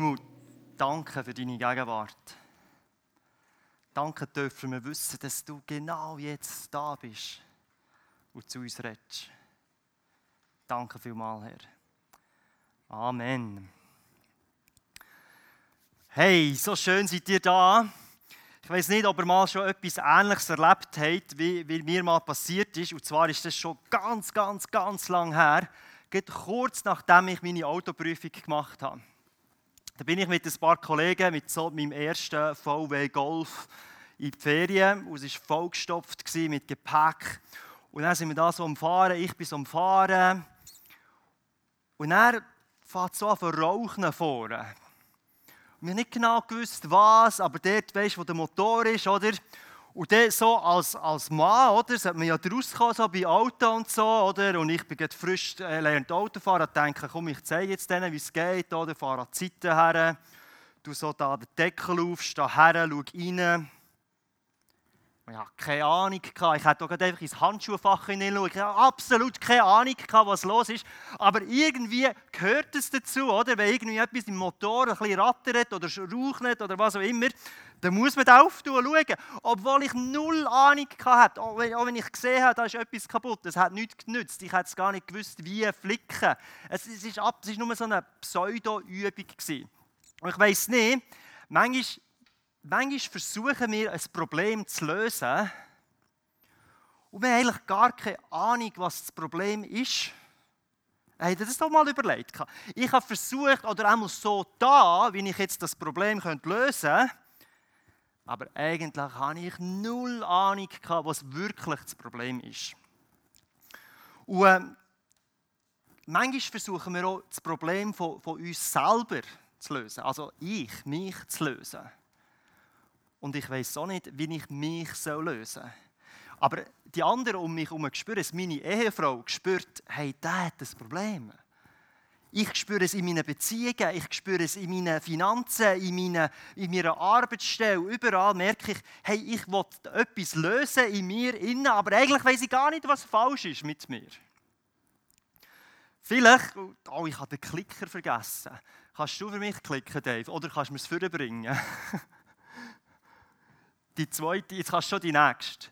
Himmel, danke für deine Gegenwart. Danke dürfen wir wissen, dass du genau jetzt da bist und zu uns redest. Danke vielmals, Herr. Amen. Hey, so schön seid ihr da. Ich weiß nicht, ob ihr mal schon etwas Ähnliches erlebt habt, wie, wie mir mal passiert ist. Und zwar ist das schon ganz, ganz, ganz lang her. Geht kurz nachdem ich meine Autoprüfung gemacht habe. Da bin ich mit ein paar Kollegen mit so meinem ersten VW Golf in die Ferien. Und es war vollgestopft mit Gepäck. Und dann sind wir da so am Fahren, ich bin so am Fahren. Und dann fährt so an Rauchen vorne. Wir haben nicht genau gewusst, was, aber dort, weißt du, wo der Motor ist, oder? Und dann so als, als Mann, oder, sollte man ja rauskommen, so bei Auto und so, oder? Und ich bin gerade frisch äh, Autofahren, denke, komm, ich zeige jetzt denen, wie es geht, oder? Fahre an die Seite her, du so da den Deckel auf, steh her, schau rein. Ich hatte keine Ahnung. Ich hätte auch einfach ins Handschuhfach hineinschauen. Ich hatte absolut keine Ahnung, was los ist. Aber irgendwie gehört es dazu, oder? Wenn irgendwie etwas im Motor ein bisschen rattert oder raucht oder was auch immer, dann muss man da schauen. Obwohl ich null Ahnung hatte. Auch wenn ich gesehen habe, da ist etwas kaputt. Es hat nichts genützt. Ich hätte gar nicht gewusst, wie flicken. Es war nur so eine Pseudo-Übung. Und ich weiss nicht, manchmal manchmal versuchen wir, ein Problem zu lösen und wir haben eigentlich gar keine Ahnung, was das Problem ist. Habt ihr das doch mal überlegt? Ich habe versucht, oder einmal so da, wie ich jetzt das Problem lösen könnte, aber eigentlich habe ich null Ahnung, was wirklich das Problem ist. Und äh, manchmal versuchen wir auch, das Problem von, von uns selber zu lösen. Also ich, mich zu lösen. Und ich weiß auch nicht, wie ich mich lösen soll. Aber die anderen um mich herum spüren es. Meine Ehefrau spürt, hey, der hat ein Problem. Ich spüre es in meinen Beziehungen, ich spüre es in meinen Finanzen, in, meinen, in meiner Arbeitsstelle. Überall merke ich, hey, ich will etwas lösen in mir innen, aber eigentlich weiß ich gar nicht, was falsch ist mit mir. Vielleicht, oh, ich habe den Klicker vergessen. Kannst du für mich klicken, Dave? Oder kannst du mir es vorbringen? die zweite, jetzt kannst du schon die nächste.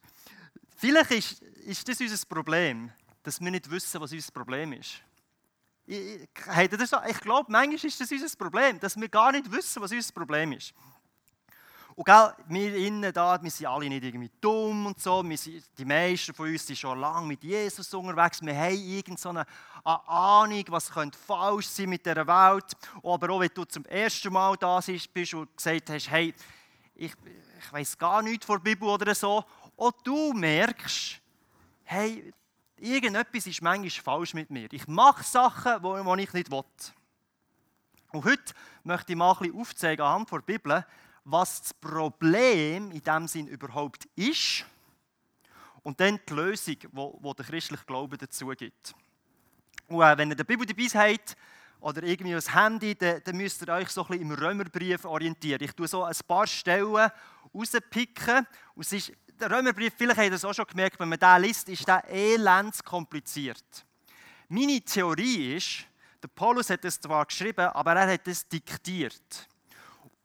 Vielleicht ist, ist das unser Problem, dass wir nicht wissen, was unser Problem ist. Ich, ich, ich glaube, manchmal ist das unser Problem, dass wir gar nicht wissen, was unser Problem ist. Und gell, wir innen da, wir sind alle nicht irgendwie dumm und so. Sind, die meisten von uns sind schon lange mit Jesus unterwegs. Wir haben irgendeine Ahnung, was könnte falsch sein mit dieser Welt. Aber auch wenn du zum ersten Mal da bist und gesagt hast, hey, ich, ich weiß gar nichts von der Bibel oder so, auch du merkst, hey, irgendetwas ist manchmal falsch mit mir. Ich mache Sachen, die ich nicht will. Und heute möchte ich mal ein bisschen aufzeigen anhand der Bibel, was das Problem in diesem Sinn überhaupt ist und dann die Lösung, die der christliche Glaube dazu gibt. Und äh, wenn ihr die Bibel dabei habt, oder irgendwie ein Handy, dann, dann müsst ihr euch so ein bisschen im Römerbrief orientieren. Ich tue so ein paar Stellen rauspicken. Und es ist, der Römerbrief, vielleicht habt ihr es auch schon gemerkt, wenn man den liest, ist der elends kompliziert. Meine Theorie ist, der Paulus hat es zwar geschrieben, aber er hat es diktiert.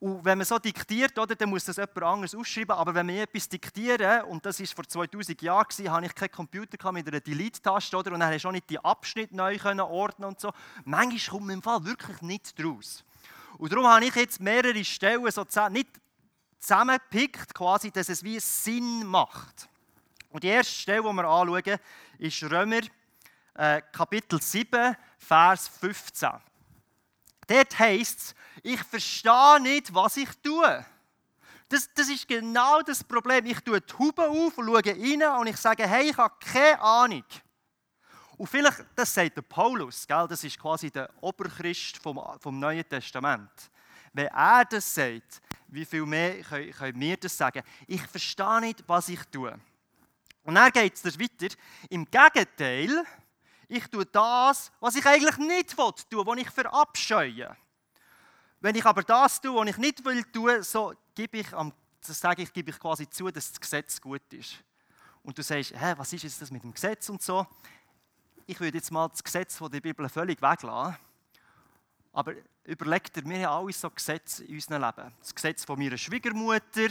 Und wenn man so diktiert, oder, dann muss das jemand anderes aufschreiben. Aber wenn man etwas diktieren, und das war vor 2000 Jahren, hatte ich keinen Computer mit einer Delete-Taste, oder, und dann hast du auch nicht die Abschnitte neu ordnen und so. Manchmal kommt man im Fall wirklich nicht draus. Und darum habe ich jetzt mehrere Stellen so nicht zusammengepickt, quasi, dass es wie Sinn macht. Und die erste Stelle, die wir anschauen, ist Römer äh, Kapitel 7, Vers 15. Dort heißt es, ich verstehe nicht, was ich tue. Das, das ist genau das Problem. Ich tue die Haube auf und schaue rein und ich sage, hey, ich habe keine Ahnung. Und vielleicht, das sagt der Paulus, gell? das ist quasi der Oberchrist vom, vom Neuen Testament. Wenn er das sagt, wie viel mehr können, können wir das sagen? Ich verstehe nicht, was ich tue. Und dann geht es weiter. Im Gegenteil, ich tue das, was ich eigentlich nicht will tun, was ich verabscheue. Wenn ich aber das tue, was ich nicht will tun, so gebe ich, das sage ich, gebe ich quasi zu, dass das Gesetz gut ist. Und du sagst, hä, was ist jetzt das mit dem Gesetz und so? Ich würde jetzt mal das Gesetz von der Bibel völlig weglassen Aber überlegt ihr, wir haben alle so Gesetze in unserem Leben. Das Gesetz von meiner Schwiegermutter,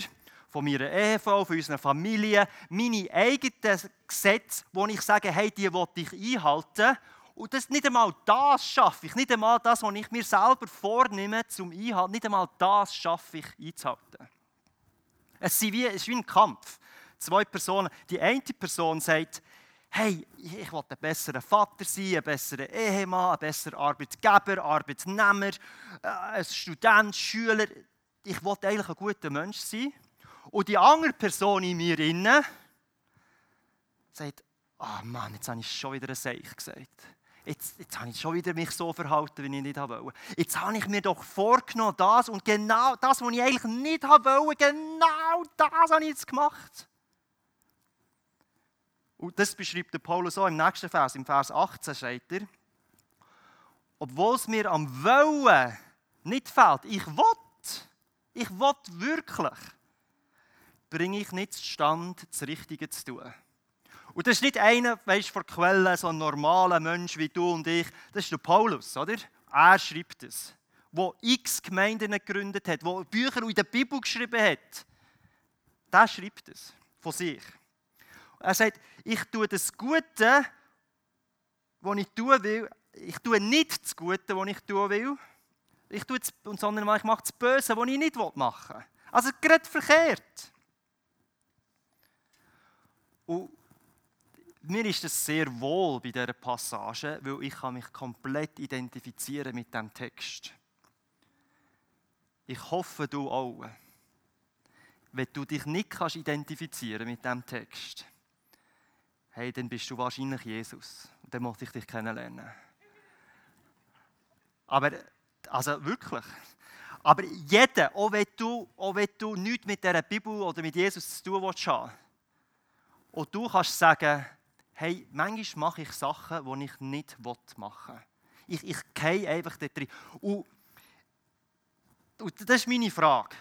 von meiner Ehefrau, von unserer Familie, meine eigenen Gesetze, wo ich sage, hey, die will ich einhalten. Und das, nicht einmal das schaffe ich, nicht einmal das, was ich mir selber vornehme zum Einhalten, nicht einmal das schaffe ich einzuhalten. Es ist wie, es ist wie ein Kampf. Zwei Personen. Die eine Person sagt, hey, ich will ein besserer Vater sein, ein besserer Ehemann, ein besserer Arbeitgeber, Arbeitnehmer, äh, ein Student, Schüler. Ich will eigentlich ein guter Mensch sein. Und die andere Person in mir innen sagt, ah oh Mann, jetzt habe ich schon wieder ein Seich gesagt. Jetzt, jetzt habe ich schon wieder mich so verhalten, wie ich nicht wollte. Jetzt habe ich mir doch vorgenommen, das und genau das, was ich eigentlich nicht wollte, genau das habe ich jetzt gemacht. Und das beschreibt der Paulus auch im nächsten Vers, im Vers 18 steht er, obwohl es mir am Wollen nicht fehlt, ich will, ich will wirklich, bringe ich nicht zustande, das Richtige zu tun. Und das ist nicht einer, weißt vor Quellen, so ein normaler Mensch wie du und ich. Das ist der Paulus, oder? Er schreibt es. Wo x Gemeinden gegründet hat, wo Bücher in der Bibel geschrieben hat. Der schreibt es von sich. Er sagt, ich tue das Gute, was ich tun will. Ich tue nicht das Gute, was ich tun will. Ich tue das, sondern ich mache das Böse, was ich nicht machen will. Also gerade verkehrt. Und mir ist es sehr wohl bei dieser Passage, weil ich kann mich komplett identifizieren mit dem Text. Ich hoffe, du auch. Wenn du dich nicht kannst identifizieren mit dem Text, hey, dann bist du wahrscheinlich Jesus. Und dann möchte ich dich kennenlernen. Aber, also wirklich. Aber jeder, auch wenn du, auch wenn du nichts mit dieser Bibel oder mit Jesus zu tun willst, und du kannst sagen, hey, manchmal mache ich Sachen, die ich nicht machen will. Ich, ich gehe einfach da drin. Und, und das ist meine Frage.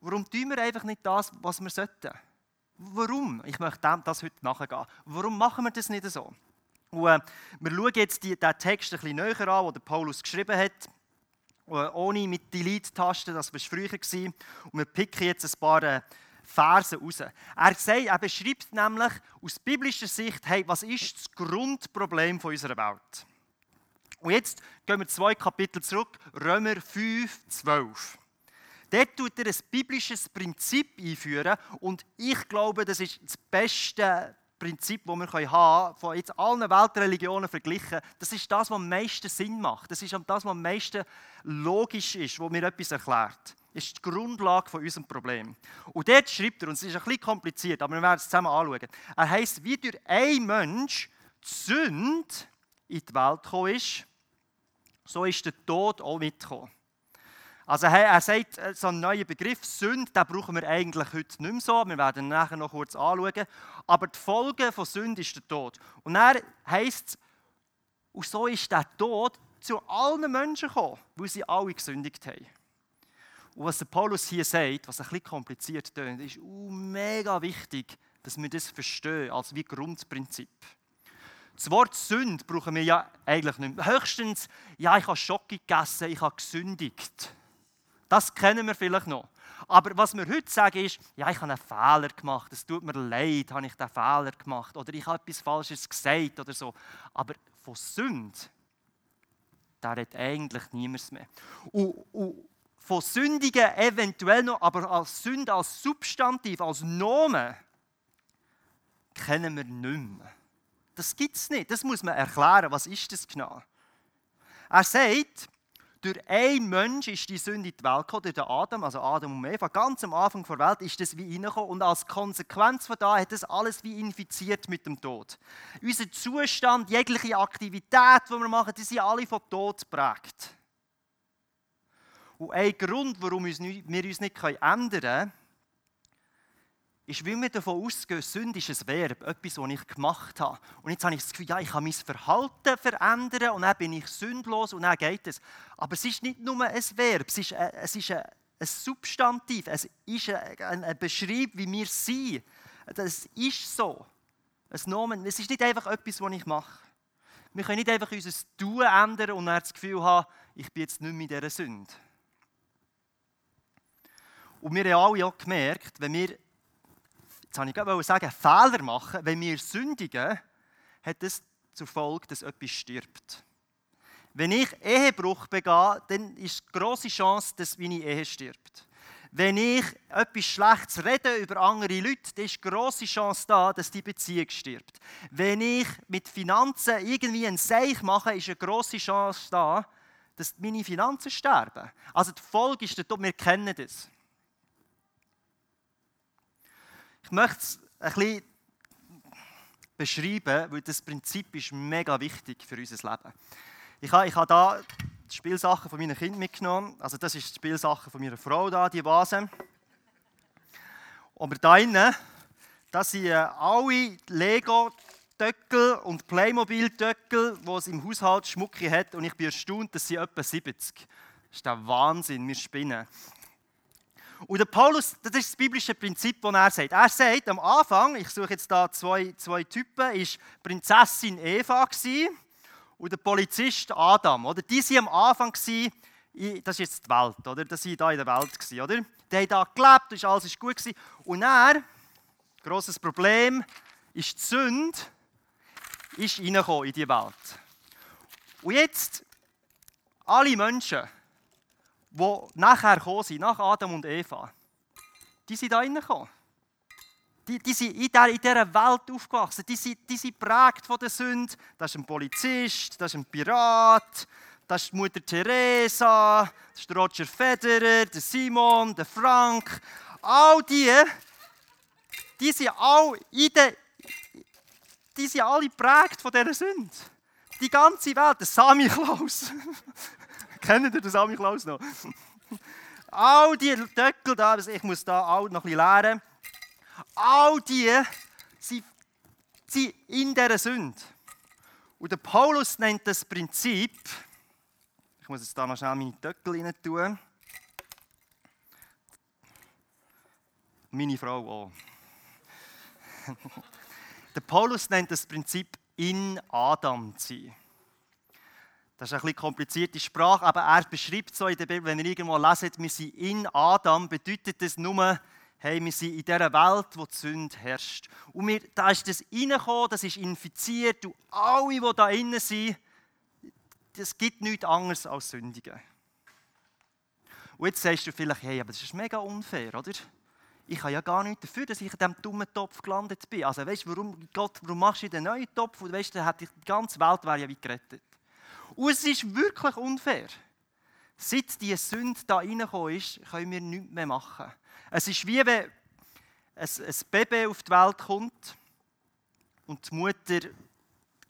Warum tun wir einfach nicht das, was wir sollten? Warum? Ich möchte das heute nachgehen. Warum machen wir das nicht so? Und, äh, wir schauen jetzt die, den Text ein bisschen näher an, den Paulus geschrieben hat. Äh, ohne mit Delete-Taste, das war früher. Gewesen. Und wir picken jetzt ein paar äh, Verse raus. Er, sagt, er beschreibt nämlich aus biblischer Sicht, hey, was ist das Grundproblem unserer Welt? Und jetzt gehen wir zwei Kapitel zurück, Römer 5, 12. Dort tut er ein biblisches Prinzip einführen und ich glaube, das ist das beste Prinzip, das wir haben können, von jetzt allen Weltreligionen verglichen. Das ist das, was am meisten Sinn macht. Das ist das, was am meisten logisch ist, wo mir etwas erklärt ist die Grundlage von unserem Problem. Und dort schreibt er, und es ist ein bisschen kompliziert, aber wir werden es zusammen anschauen. Er heißt, wie durch ein Mensch die Sünde in die Welt gekommen ist, so ist der Tod auch mitgekommen. Also er sagt, äh, so einen neuen Begriff, Sünde, den brauchen wir eigentlich heute nicht mehr so. Wir werden ihn nachher noch kurz anschauen. Aber die Folge von Sünde ist der Tod. Und er heißt es, und so ist der Tod zu allen Menschen gekommen, weil sie alle gesündigt haben. Und was der Paulus hier sagt, was ein bisschen kompliziert tönt, ist uh, mega wichtig, dass wir das verstehen als wie Grundprinzip. Das Wort Sünde brauchen wir ja eigentlich nicht mehr. Höchstens, ja, ich habe Schocke gegessen, ich habe gesündigt. Das kennen wir vielleicht noch. Aber was wir heute sagen ist, ja, ich habe einen Fehler gemacht, es tut mir leid, habe ich den Fehler gemacht oder ich habe etwas Falsches gesagt oder so. Aber von Sünde, da redet eigentlich niemand mehr. Und, und, von Sündigen eventuell noch, aber als Sünde, als Substantiv, als Nomen, kennen wir nicht mehr. Das gibt es nicht. Das muss man erklären. Was ist das genau? Er sagt, durch einen Mensch ist die Sünde in die Welt gekommen, durch den Adam, also Adam und Eva. Ganz am Anfang der Welt ist das wie reingekommen und als Konsequenz von da hat das alles wie infiziert mit dem Tod. Unser Zustand, jegliche Aktivität, die wir machen, die sind alle von Tod geprägt. Und ein Grund, warum wir uns nicht ändern können, ist, weil wir davon ausgehen, Sünde ist ein Verb, etwas, das ich gemacht habe. Und jetzt habe ich das Gefühl, ja, ich kann mein Verhalten verändern und dann bin ich sündlos und dann geht es. Aber es ist nicht nur ein Verb, es ist ein, es ist ein, ein Substantiv, es ist ein, ein Beschreib, wie wir sind. Das ist so. Es ist nicht einfach etwas, was ich mache. Wir können nicht einfach unser Tun ändern und dann das Gefühl haben, ich bin jetzt nicht mehr in dieser Sünde. Und wir haben alle auch gemerkt, wenn wir, jetzt habe ich gerade sagen, Fehler machen, wenn wir sündigen, hat das zur Folge, dass etwas stirbt. Wenn ich Ehebruch begehe, dann ist die grosse Chance, dass meine Ehe stirbt. Wenn ich etwas Schlechtes rede über andere Leute, dann ist die grosse Chance da, dass die Beziehung stirbt. Wenn ich mit Finanzen irgendwie ein Seich mache, ist eine grosse Chance da, dass meine Finanzen sterben. Also die Folge ist, wir kennen das. Ich möchte es ein bisschen beschreiben, weil das Prinzip ist mega wichtig für unser Leben. Ich habe, ich habe da die Spielsachen von meinen Kindern mitgenommen. Also das ist die Spielsachen von meiner Frau da, die Vase. Aber da innen, das sind äh, alle Lego Töckel und Playmobil-Töckel, die es im Haushalt Schmucke hat. Und ich bin erstaunt, dass sie etwa 70. Das ist der Wahnsinn, wir spinnen. Und der Paulus, das ist das biblische Prinzip, das er sagt. Er sagt am Anfang, ich suche jetzt da zwei, zwei Typen, ist Prinzessin Eva gewesen und der Polizist Adam. Oder? Die waren am Anfang, gewesen, das ist jetzt die Welt, oder? Das waren da in der Welt, gewesen, oder? Die haben da gelebt, ist alles ist gut gewesen. Und er, grosses Problem, ist die Sünde, ist reingekommen in die Welt. Und jetzt, alle Menschen, die nachher gekommen sind, nach Adam und Eva, die sind da reingekommen. Die, die sind in dieser, in dieser Welt aufgewachsen. Die sind, die sind prägt von der Sünde. Das ist ein Polizist, das ist ein Pirat, das ist Mutter Teresa, das ist Roger Federer, der Simon, der Frank. All die, die sind alle in der, die sind alle prägt von dieser Sünde. Die ganze Welt, der Sami Klaus. Kennt ihr den Sami Klaus noch? all die Töckel da, ich muss da auch noch ein bisschen lernen. All die sind, sind in dieser Sünde. Und der Paulus nennt das Prinzip, ich muss jetzt da noch schnell meine Töckel rein tun. Meine Frau auch. der Paulus nennt das Prinzip in Adam zu sein. Das ist ein bisschen komplizierte Sprache, aber er beschreibt so in der Bibel, wenn ihr irgendwo leset, wir sind in Adam, bedeutet das nur, hey, wir sind in dieser Welt, wo die Sünde herrscht. Und wir, da ist das reingekommen, das ist infiziert und alle, die da innen sind, es gibt nichts anderes als Sündigen. Und jetzt sagst du vielleicht, hey, aber das ist mega unfair, oder? Ich habe ja gar nichts dafür, dass ich in diesem dummen Topf gelandet bin. Also weißt du, warum, Gott, warum machst du den neuen Topf? Und weißt du, die ganze Welt wäre ja wie gerettet. Und es ist wirklich unfair. Seit diese Sünde da reingekommen ist, können wir nichts mehr machen. Es ist wie wenn ein, Baby auf die Welt kommt und die Mutter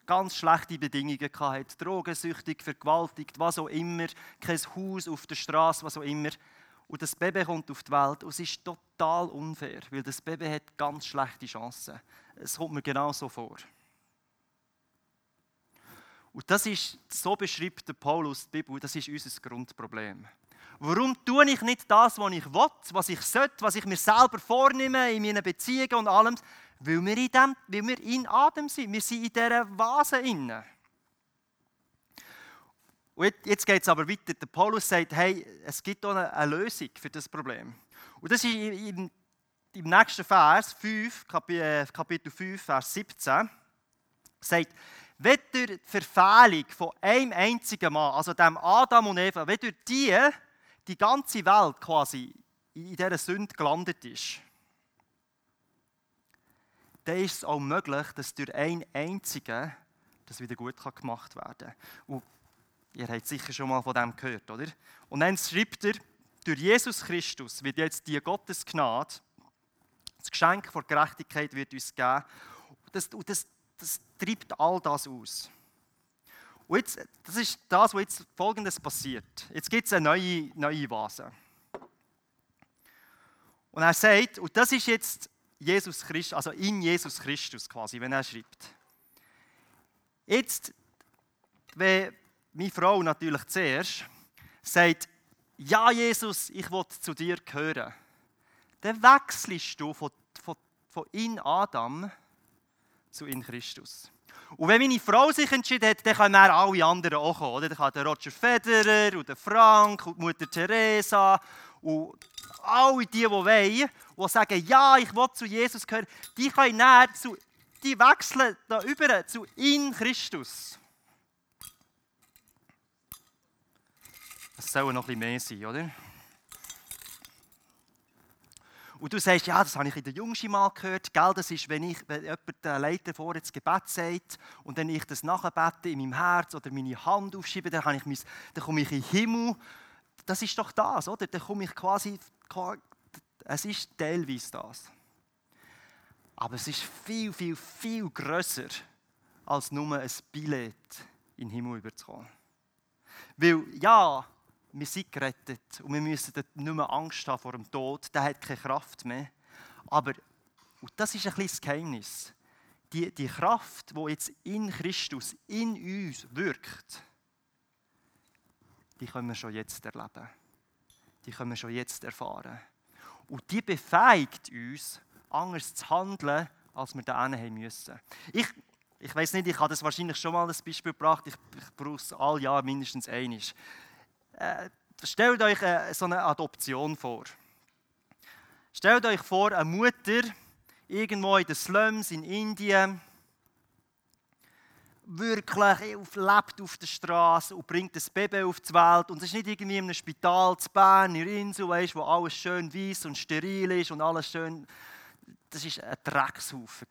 ganz schlechte Bedingungen hatte. Drogensüchtig, vergewaltigt, was auch immer, kein Haus auf der Straße, was auch immer. Und das Baby kommt auf die Welt und es ist total unfair, weil das Baby hat ganz schlechte Chancen. Es kommt mir genau so vor. Und das ist, so beschreibt der Paulus die Bibel, das ist unser Grundproblem. Warum tue ich nicht das, was ich will, was ich sollte, was ich mir selber vornehme in meinen Beziehungen und allem? Weil wir in, dem, weil wir in Adam sind. Wir sind in dieser Vase inne. Und jetzt geht es aber weiter. Der Paulus sagt, hey, es gibt auch eine, Lösung für das Problem. Und das ist im, im nächsten Vers, 5, äh, Kapitel 5, Vers 17, sagt, wenn durch die Verfehlung von einem einzigen Mann, also dem Adam und Eva, wenn durch die die ganze Welt quasi in dieser Sünde gelandet ist, dann ist es auch möglich, dass durch einen einzigen das wieder gut gemacht werden kann. Und ihr habt sicher schon mal von dem gehört, oder? Und dann schreibt er, durch Jesus Christus wird jetzt die Gottesgnade, das Geschenk von Gerechtigkeit wird uns geben. Und das, und das das treibt all das aus. Und jetzt, das ist das, was jetzt folgendes passiert. Jetzt gibt es eine neue, neue Vase. Und er sagt, und das ist jetzt Jesus Christus, also in Jesus Christus quasi, wenn er schreibt. Jetzt, wenn meine Frau natürlich zuerst sagt, ja Jesus, ich will zu dir gehören, dann wechselst du von, von, von in Adam zu in Christus. Und wenn meine Frau sich entschieden hat, dann können alle anderen auch kommen. Oder? Dann kann der Roger Federer und der Frank und Mutter Teresa und alle die, die wollen, die sagen, ja, ich will zu Jesus gehören, die können näher zu, die wechseln da über zu in Christus. Das soll noch ein bisschen mehr sein, oder? Und du sagst, ja, das habe ich in der Jungschi mal gehört. Gell, das ist, wenn, ich, wenn jemand der Leiter vor ins Gebet sagt und dann ich das nachbete in meinem Herz oder meine Hand aufschiebe, dann, habe ich mein, dann komme ich in den Himmel. Das ist doch das, oder? Dann komme ich quasi, es ist teilweise das. Aber es ist viel, viel, viel grösser, als nur ein Billett in den Himmel überzukommen. Weil, ja, wir sind gerettet und wir müssen nicht mehr Angst haben vor dem Tod, der hat keine Kraft mehr. Aber, und das ist ein kleines Geheimnis, die, die Kraft, die jetzt in Christus, in uns wirkt, die können wir schon jetzt erleben. Die können wir schon jetzt erfahren. Und die befähigt uns, anders zu handeln, als wir da haben müssen. Ich, ich weiß nicht, ich habe das wahrscheinlich schon mal ein Beispiel gebracht, ich, ich brauche es all Jahr mindestens einiges. Äh, stellt euch äh, so eine Adoption vor. Stellt euch vor, eine Mutter irgendwo in den Slums in Indien, wirklich lebt auf der Straße und bringt das Baby auf die Welt. Und es ist nicht irgendwie in einem Spital zu Bern, in Insel, weißt, wo alles schön weiß und steril ist und alles schön das war ein Dreckshaufen.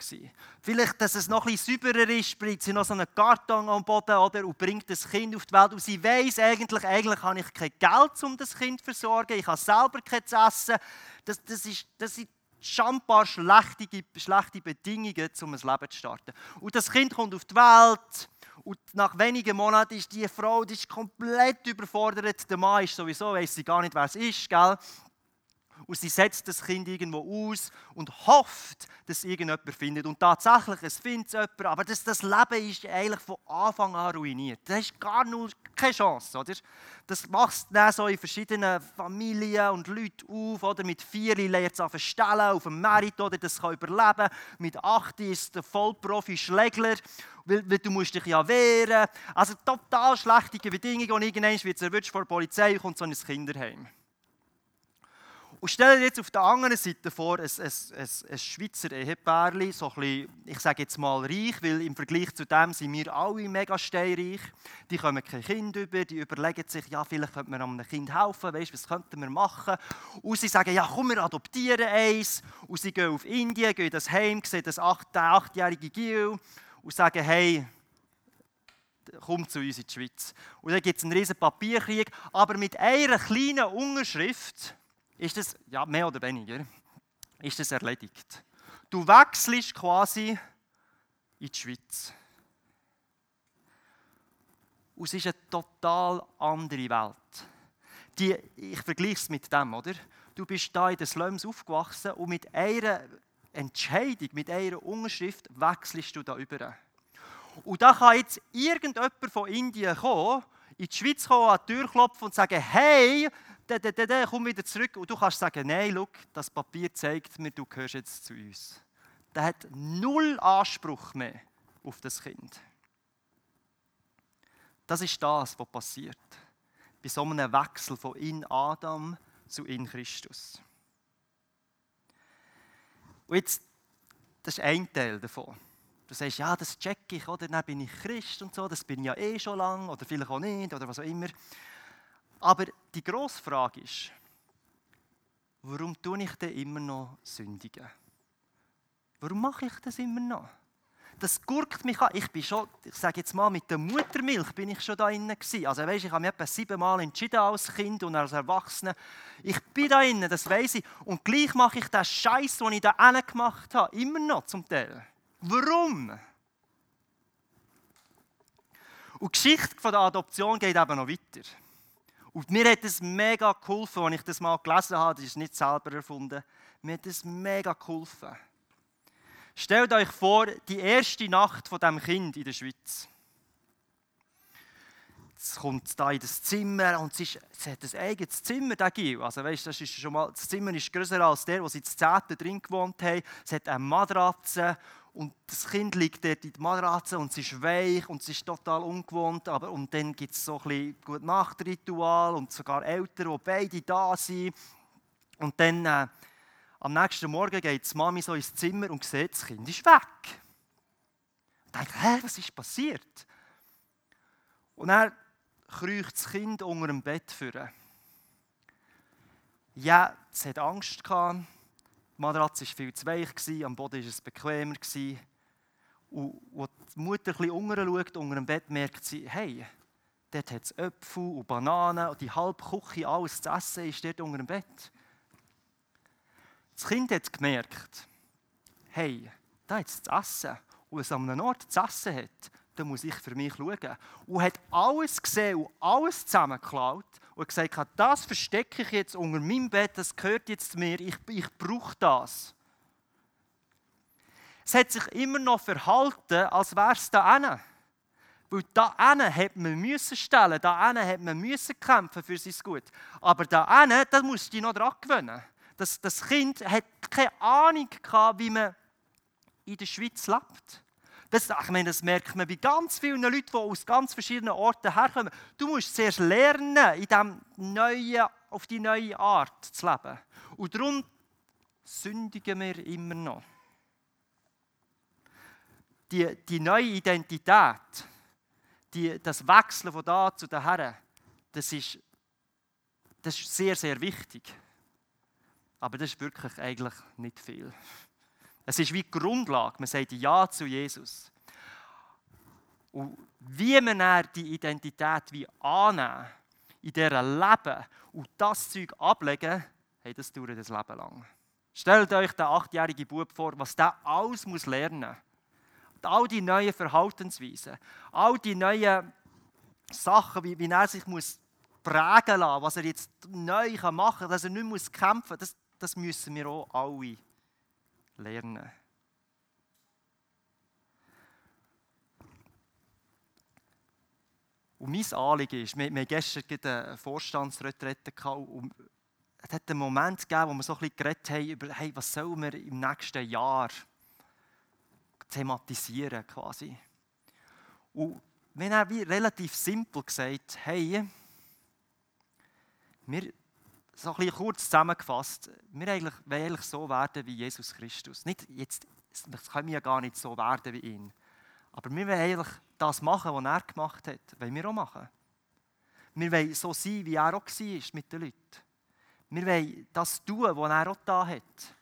Vielleicht, dass es noch etwas sauberer ist, bringt sie noch so einen Karton am Boden oder, und bringt das Kind auf die Welt. Und sie weiß eigentlich, eigentlich habe ich kein Geld, um das Kind zu versorgen. Ich habe selber kein essen. Das, das, ist, das sind schambar schlechte, schlechte Bedingungen, um ein Leben zu starten. Und das Kind kommt auf die Welt. Und nach wenigen Monaten ist die Frau die ist komplett überfordert. Der Mann ist sowieso, weiß sie gar nicht, wer es ist. Gell? Und sie setzt das Kind irgendwo aus und hofft, dass irgendjemand findet. Und tatsächlich, es findet jemand, aber das, das Leben ist eigentlich von Anfang an ruiniert. Das ist gar nur keine Chance. Oder? Das machst du so in verschiedenen Familien und Leuten auf. Oder? Mit vier lernt es an verstellen auf dem Merit, oder das kann überleben. Mit acht ist der Vollprofi-Schlägler, weil, weil, du musst dich ja wehren. Also total schlechte Bedingungen und irgendwann wird es erwischt vor der Polizei und kommt so ein Kinderheim. Und stell dir jetzt auf der anderen Seite vor, ein, ein, ein, ein Schweizer Ehepärchen, so ein bisschen, ich sage jetzt mal reich, weil im Vergleich zu dem sind wir alle mega steinreich. Die kommen kein Kind über, die überlegen sich, ja, vielleicht könnte man einem Kind helfen, weißt, was könnten wir machen? Und sie sagen, ja, komm, wir adoptieren eins. Und sie gehen auf Indien, gehen das Heim, sehen das acht, achtjährige Gil und sagen, hey, komm zu uns in die Schweiz. Und dann gibt es einen riesen Papierkrieg, aber mit einer kleinen Unterschrift ist das, ja, mehr oder weniger, ist das erledigt. Du wechselst quasi in die Schweiz. Und es ist eine total andere Welt. Die, ich vergleiche es mit dem, oder? Du bist da in den Slums aufgewachsen und mit einer Entscheidung, mit einer Unterschrift wechselst du da über. Und da kann jetzt irgendjemand von Indien kommen, in die Schweiz kommen, an die Tür klopfen und sagen, hey, da, da, da, da, komm wieder zurück. Und du kannst sagen, nein, look, das Papier zeigt mir, du gehörst jetzt zu uns. Der hat null Anspruch mehr auf das Kind. Das ist das, was passiert. Bei so einem Wechsel von in Adam zu in Christus. Und jetzt, das ist ein Teil davon. Du sagst, ja, das check ich, oder? Dann bin ich Christ und so, das bin ich ja eh schon lang, oder vielleicht auch nicht, oder was auch immer. Aber die grosse Frage ist, warum tue ich denn immer noch sündigen? Warum mache ich das immer noch? Das gurkt mich an. Ich bin schon, ich sage jetzt mal, mit der Muttermilch bin ich schon da innen gewesen. Also weißt, ich habe mich etwa siebenmal entschieden als Kind und als Erwachsener. Ich bin da innen, das weiß ich. Und gleich mache ich den Scheiß, den ich da innen gemacht habe, immer noch zum Teil. Warum? Und die Geschichte der Adoption geht eben noch weiter. Und mir hat es mega geholfen, als ich das mal gelesen habe, das ist nicht selber erfunden, mir hat es mega geholfen. Stellt euch vor, die erste Nacht von dem Kind in der Schweiz. Es kommt da in das Zimmer und es hat ein eigenes Zimmer, der. Also weißt, das, ist schon mal, das Zimmer ist größer als der, wo sie das Zehnte drin gewohnt haben. Es hat eine Matratze und das Kind liegt dort in der Matratze und es ist weich und es ist total ungewohnt. Aber, und dann gibt es so ein bisschen gut Nachtritual und sogar Eltern, die beide da sind. Und dann äh, am nächsten Morgen geht die Mami so ins Zimmer und sieht, das Kind ist weg. Und denkt, hä, was ist passiert? Und dann kriecht das Kind unter dem Bett führen. Ja, es hat Angst gehabt. Die Matratze war viel zu weich, am Boden war es bequemer. Und als die Mutter ein bisschen schaut, unter dem Bett, merkt sie, hey, dort hat es Äpfel und Bananen und die halbe Küche, alles zu essen, ist dort unter dem Bett. Das Kind hat gemerkt, hey, da hat es zu essen. Und wenn es an einem Ort zu essen hat, dann muss ich für mich schauen. Und hat alles gesehen und alles zusammengeklaut und gesagt hat, das verstecke ich jetzt unter meinem Bett, das gehört jetzt zu mir, ich, ich brauche das. Es hat sich immer noch verhalten, als wäre es da hinten. Weil da hinten hat man müssen stellen, da hinten hat man müssen kämpfen für sein Gut. Aber da hinten, das musst du noch dran gewöhnen. Das, das Kind hat keine Ahnung gehabt, wie man in der Schweiz lebt. Das, ich meine, das merkt man bei ganz vielen Leuten, die aus ganz verschiedenen Orten herkommen. Du musst zuerst lernen, in diesem neuen, auf die neue Art zu leben. Und darum sündigen wir immer noch. Die, die neue Identität, die, das Wechseln von da zu daher, das ist, das ist sehr, sehr wichtig. Aber das ist wirklich eigentlich nicht viel. Es ist wie die Grundlage. Man sagt Ja zu Jesus. Und wie man dann die Identität wie annehmen, in dieser Leben und das Zeug ablegen, hey, das dauert ein Leben lang. Stellt euch den achtjährigen Bub vor, was der alles muss lernen muss. All die neuen Verhaltensweisen, all die neuen Sachen, wie, wie er sich muss prägen lassen, was er jetzt neu machen kann, dass er nicht muss kämpfen muss, das, das müssen wir auch alle lernen. Und mein Anliegen ist, wir, wir gestern eine Vorstandsretrette und es hat einen Moment gegeben, wo wir so ein bisschen geredet haben über, hey, was sollen wir im nächsten Jahr thematisieren quasi. Und wir haben relativ simpel gesagt, hey, wir so ein bisschen kurz zusammengefasst, wir eigentlich, wollen eigentlich so werden wie Jesus Christus. Nicht jetzt, das können wir ja gar nicht so werden wie ihn. Aber wir wollen eigentlich das machen, was er gemacht hat, wollen wir auch machen. Wir wollen so sein, wie er auch war mit den Leuten. Wir wollen das tun, was er auch da hat.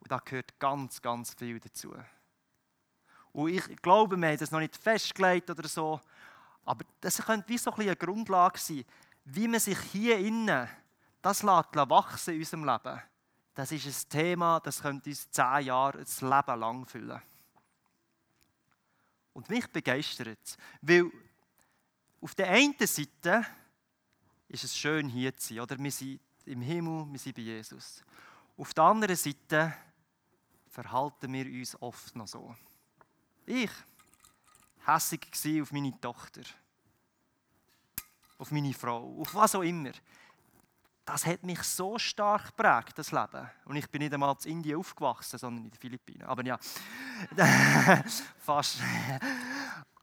Und da gehört ganz, ganz viel dazu. Und ich glaube, wir haben das noch nicht festgelegt oder so, aber das könnte wie so ein eine Grundlage sein wie man sich hier innen das lässt wachsen in unserem Leben, das ist ein Thema, das könnte uns zehn Jahre, das Leben lang füllen. Und mich begeistert es, weil auf der einen Seite ist es schön hier zu sein, oder? Wir sind im Himmel, wir sind bei Jesus. Auf der anderen Seite verhalten wir uns oft noch so. Ich hässig auf meine Tochter auf meine Frau, auf was auch immer. Das hat mich so stark geprägt, das Leben. Und ich bin nicht einmal in Indien aufgewachsen, sondern in den Philippinen. Aber ja, fast.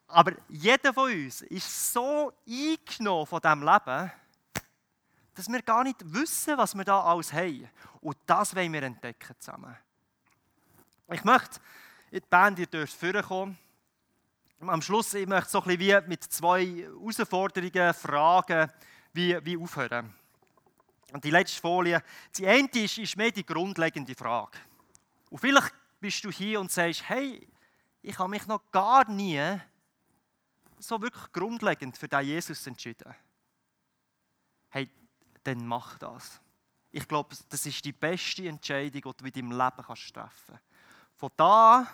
Aber jeder von uns ist so eingenommen von diesem Leben, dass wir gar nicht wissen, was wir da alles haben. Und das wollen wir entdecken zusammen. Ich möchte die Band, ihr dürft vorkommen am Schluss ich möchte so ein bisschen wie mit zwei Herausforderungen, Fragen, wie, wie aufhören. Und die letzte Folie, die eine ist, ist mehr die grundlegende Frage. Und vielleicht bist du hier und sagst, hey, ich habe mich noch gar nie so wirklich grundlegend für den Jesus entschieden. Hey, dann mach das. Ich glaube, das ist die beste Entscheidung, die du in deinem Leben kannst treffen kannst. Von da,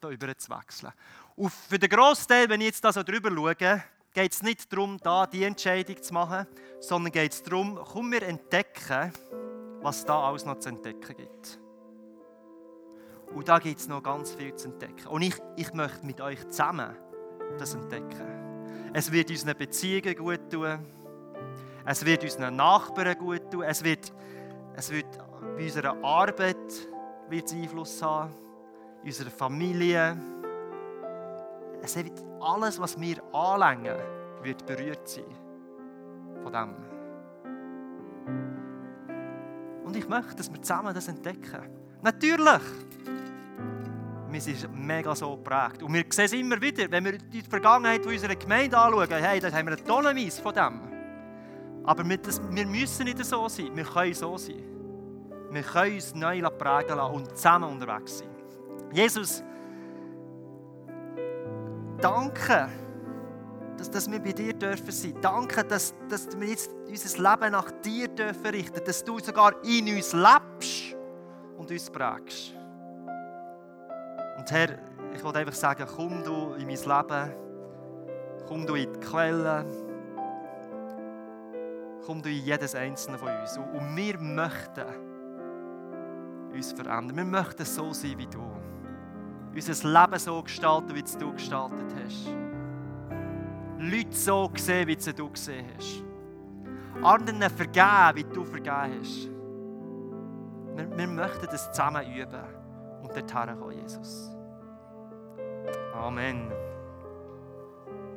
da über zu wechseln. Und für den Großteil, wenn ich jetzt da so drüber schaue, geht es nicht darum, da die Entscheidung zu machen, sondern geht es darum, komm wir entdecken, was da alles noch zu entdecken gibt. Und da gibt es noch ganz viel zu entdecken. Und ich, ich möchte mit euch zusammen das entdecken. Es wird unseren Beziehungen gut tun. Es wird unseren Nachbarn gut tun. Es wird, es wird bei unserer Arbeit wird es Einfluss haben, in unserer Familie. Es wird alles, was wir anlängen, wird berührt sein von dem. Und ich möchte, dass wir zusammen das entdecken. Natürlich! Wir sind mega so geprägt. Und wir sehen es immer wieder, wenn wir die Vergangenheit unserer Gemeinde anschauen, hey, da haben wir einen Tonnenweis von dem. Aber wir müssen nicht so sein, wir können so sein. Wir können uns neu prägen lassen und zusammen unterwegs sein. Jesus, danke, dass, dass wir bei dir dürfen sein. Danke, dass, dass wir jetzt unser Leben nach dir dürfen richten, dass du sogar in uns lebst und uns prägst. Und Herr, ich wollte einfach sagen, komm du in mein Leben, komm du in die Quelle, komm du in jedes einzelne von uns. Und wir möchten uns verändern. Wir möchten so sein wie du. Unser Leben so gestalten, wie es du gestaltet hast. Leute so sehen, wie sie du gesehen hast. Anderen vergeben, wie du vergeben hast. Wir, wir möchten das zusammen üben und dorthin kommen, Jesus. Amen.